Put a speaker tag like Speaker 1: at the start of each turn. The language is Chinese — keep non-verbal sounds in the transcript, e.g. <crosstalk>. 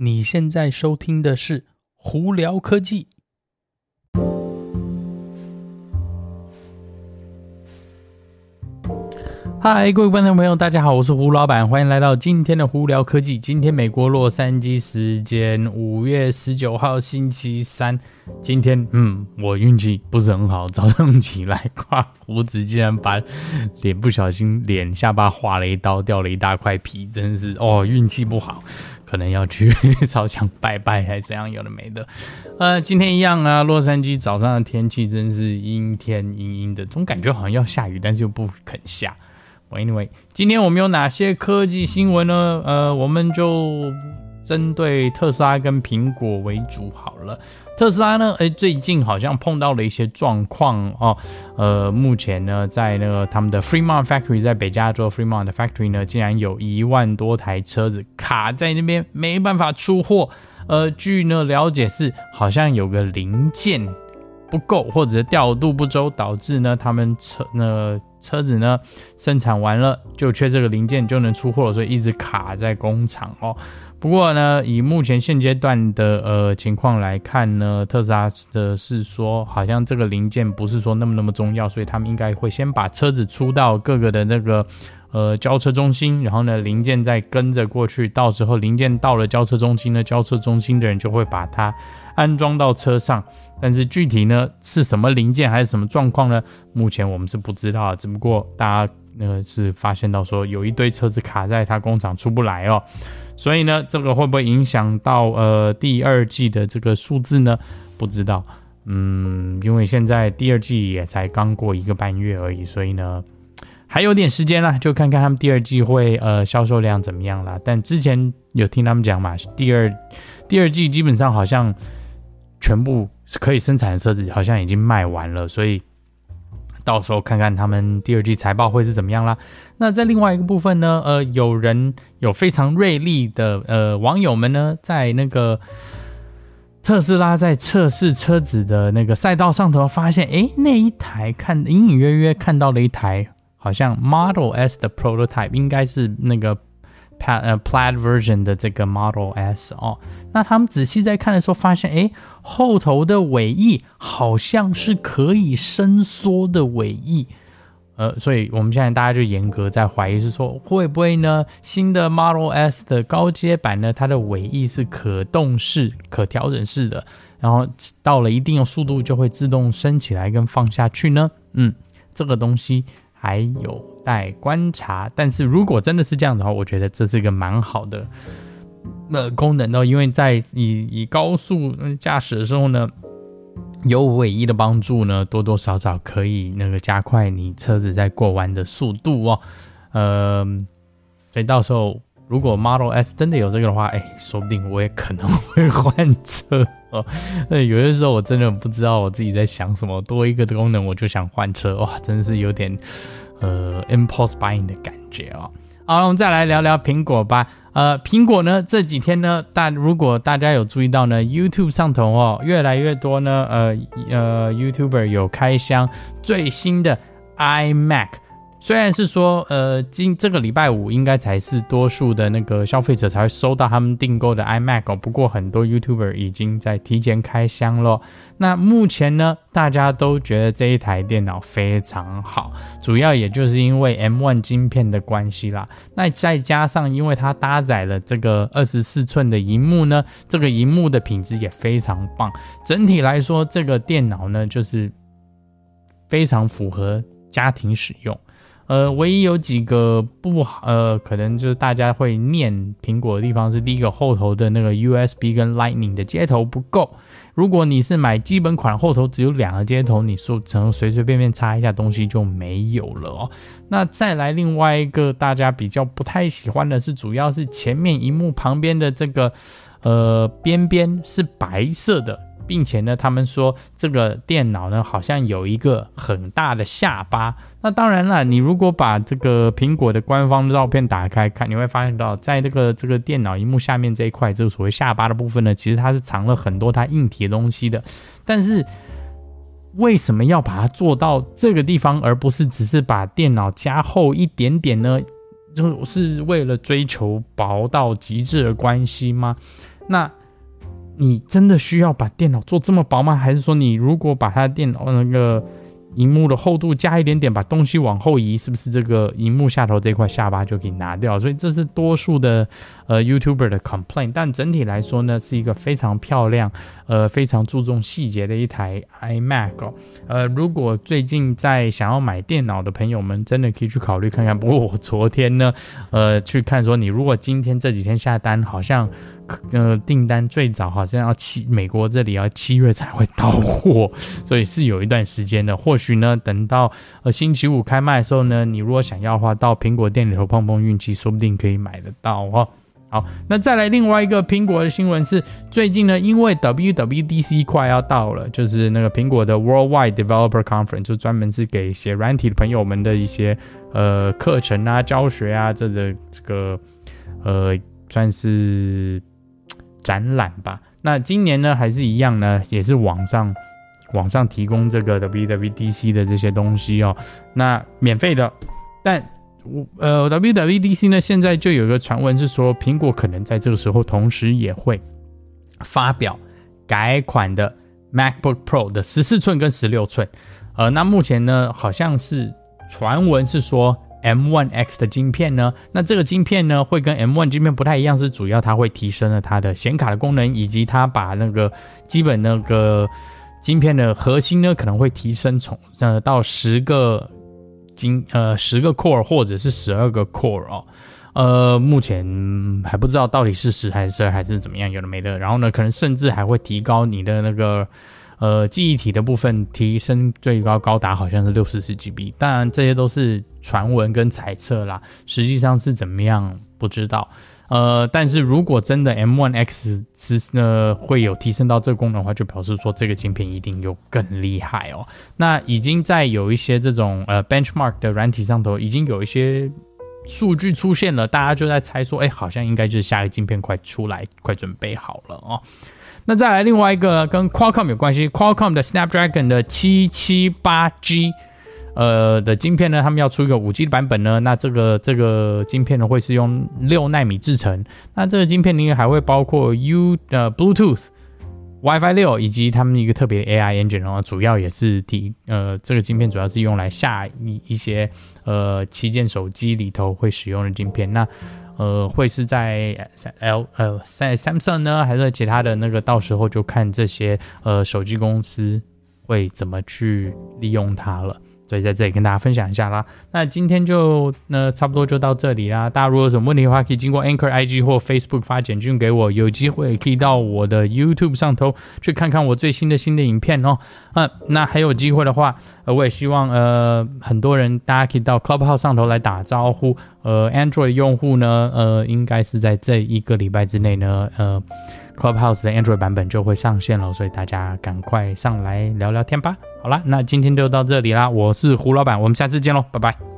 Speaker 1: 你现在收听的是《胡聊科技》。嗨，各位观众朋友，大家好，我是胡老板，欢迎来到今天的《胡聊科技》。今天美国洛杉矶时间五月十九号星期三。今天，嗯，我运气不是很好，早上起来刮胡子，竟然把脸不小心脸下巴划了一刀，掉了一大块皮，真是哦，运气不好。可能要去 <laughs> 烧香拜拜，还是怎样？有的没的。呃，今天一样啊，洛杉矶早上的天气真是阴天阴阴的，总感觉好像要下雨，但是又不肯下。Anyway，今天我们有哪些科技新闻呢？呃，我们就针对特斯拉跟苹果为主好了。特斯拉呢，诶，最近好像碰到了一些状况哦。呃，目前呢，在那个他们的 Fremont Factory，在北加州 Fremont 的 Factory 呢，竟然有一万多台车子卡在那边，没办法出货。呃，据呢了解是，好像有个零件不够，或者是调度不周，导致呢他们车呢车子呢生产完了就缺这个零件就能出货了，所以一直卡在工厂哦。不过呢，以目前现阶段的呃情况来看呢，特斯拉的是说，好像这个零件不是说那么那么重要，所以他们应该会先把车子出到各个的那个呃交车中心，然后呢零件再跟着过去，到时候零件到了交车中心呢，交车中心的人就会把它安装到车上。但是具体呢是什么零件还是什么状况呢？目前我们是不知道啊，只不过大家那个是发现到说有一堆车子卡在他工厂出不来哦。所以呢，这个会不会影响到呃第二季的这个数字呢？不知道，嗯，因为现在第二季也才刚过一个半月而已，所以呢还有点时间啦，就看看他们第二季会呃销售量怎么样啦。但之前有听他们讲嘛，第二第二季基本上好像全部可以生产的车子好像已经卖完了，所以。到时候看看他们第二季财报会是怎么样啦。那在另外一个部分呢，呃，有人有非常锐利的呃网友们呢，在那个特斯拉在测试车子的那个赛道上头发现，诶，那一台看隐隐约约看到了一台好像 Model S 的 prototype，应该是那个。pla 呃 Plaid version 的这个 Model S 哦，那他们仔细在看的时候发现，诶，后头的尾翼好像是可以伸缩的尾翼，呃，所以我们现在大家就严格在怀疑是说，会不会呢？新的 Model S 的高阶版呢，它的尾翼是可动式、可调整式的，然后到了一定的速度就会自动升起来跟放下去呢？嗯，这个东西。还有待观察，但是如果真的是这样的话，我觉得这是一个蛮好的呃功能哦，因为在以以高速驾驶的时候呢，有尾翼的帮助呢，多多少少可以那个加快你车子在过弯的速度哦，呃，所以到时候如果 Model S 真的有这个的话，哎，说不定我也可能会换车。<laughs> 哦，那有些时候我真的不知道我自己在想什么，多一个的功能我就想换车，哇，真的是有点呃 impulse buying 的感觉哦。好，我们再来聊聊苹果吧。呃，苹果呢这几天呢，大如果大家有注意到呢，YouTube 上头哦，越来越多呢，呃呃，YouTuber 有开箱最新的 iMac。虽然是说，呃，今这个礼拜五应该才是多数的那个消费者才会收到他们订购的 iMac 哦。不过很多 YouTuber 已经在提前开箱了。那目前呢，大家都觉得这一台电脑非常好，主要也就是因为 M1 晶片的关系啦。那再加上因为它搭载了这个二十四寸的荧幕呢，这个荧幕的品质也非常棒。整体来说，这个电脑呢，就是非常符合家庭使用。呃，唯一有几个不好，呃，可能就是大家会念苹果的地方是第一个后头的那个 USB 跟 Lightning 的接头不够。如果你是买基本款，后头只有两个接头，你说只能随随便便插一下东西就没有了哦。那再来另外一个大家比较不太喜欢的是，主要是前面荧幕旁边的这个呃边边是白色的。并且呢，他们说这个电脑呢好像有一个很大的下巴。那当然了，你如果把这个苹果的官方照片打开看，你会发现到在这个这个电脑荧幕下面这一块，这个所谓下巴的部分呢，其实它是藏了很多它硬体的东西的。但是为什么要把它做到这个地方，而不是只是把电脑加厚一点点呢？就是为了追求薄到极致的关系吗？那你真的需要把电脑做这么薄吗？还是说你如果把它电脑那个？荧幕的厚度加一点点，把东西往后移，是不是这个荧幕下头这块下巴就可以拿掉？所以这是多数的呃 YouTuber 的 complaint。但整体来说呢，是一个非常漂亮、呃非常注重细节的一台 iMac 哦。呃，如果最近在想要买电脑的朋友们，真的可以去考虑看看。不过我昨天呢，呃，去看说，你如果今天这几天下单，好像。呃，订单最早好像要七，美国这里要七月才会到货，<laughs> 所以是有一段时间的。或许呢，等到呃星期五开卖的时候呢，你如果想要的话，到苹果店里头碰碰运气，说不定可以买得到哦。好，那再来另外一个苹果的新闻是，最近呢，因为 WWDC 快要到了，就是那个苹果的 Worldwide Developer Conference，就专门是给写软体的朋友们的一些呃课程啊、教学啊，这个这个呃算是。展览吧，那今年呢还是一样呢，也是网上网上提供这个 WWDC 的这些东西哦，那免费的，但我呃 WWDC 呢现在就有一个传闻是说，苹果可能在这个时候同时也会发表改款的 MacBook Pro 的十四寸跟十六寸，呃，那目前呢好像是传闻是说。M1X 的晶片呢？那这个晶片呢，会跟 M1 晶片不太一样，是主要它会提升了它的显卡的功能，以及它把那个基本那个晶片的核心呢，可能会提升从呃到十个晶呃十个 core 或者是十二个 core 哦，呃目前还不知道到底是十还是十二还是怎么样，有的没的。然后呢，可能甚至还会提高你的那个。呃，记忆体的部分提升最高高达好像是六十四 GB，当然这些都是传闻跟猜测啦，实际上是怎么样不知道。呃，但是如果真的 M1X 是呃会有提升到这个功能的话，就表示说这个晶片一定有更厉害哦。那已经在有一些这种呃 benchmark 的软体上头已经有一些数据出现了，大家就在猜说，哎，好像应该就是下一个晶片快出来，快准备好了哦。那再来另外一个跟 Qualcomm 有关系，Qualcomm 的 Snapdragon 的七七八 G，呃的晶片呢，他们要出一个五 G 的版本呢。那这个这个晶片呢，会是用六纳米制成。那这个晶片里面还会包括 U 呃 Bluetooth、WiFi 六以及他们一个特别的 AI engine，然后主要也是提呃这个晶片主要是用来下一一些呃旗舰手机里头会使用的晶片。那呃，会是在 L 呃在 Samsung 呢，还是其他的那个？到时候就看这些呃手机公司会怎么去利用它了。所以在这里跟大家分享一下啦。那今天就那差不多就到这里啦。大家如果有什么问题的话，可以经过 Anchor IG 或 Facebook 发简讯给我。有机会可以到我的 YouTube 上头去看看我最新的新的影片哦。嗯，那还有机会的话，呃，我也希望呃很多人大家可以到 Clubhouse 上头来打招呼。呃，Android 用户呢，呃，应该是在这一个礼拜之内呢，呃。Clubhouse 的 Android 版本就会上线了，所以大家赶快上来聊聊天吧。好啦，那今天就到这里啦，我是胡老板，我们下次见喽，拜拜。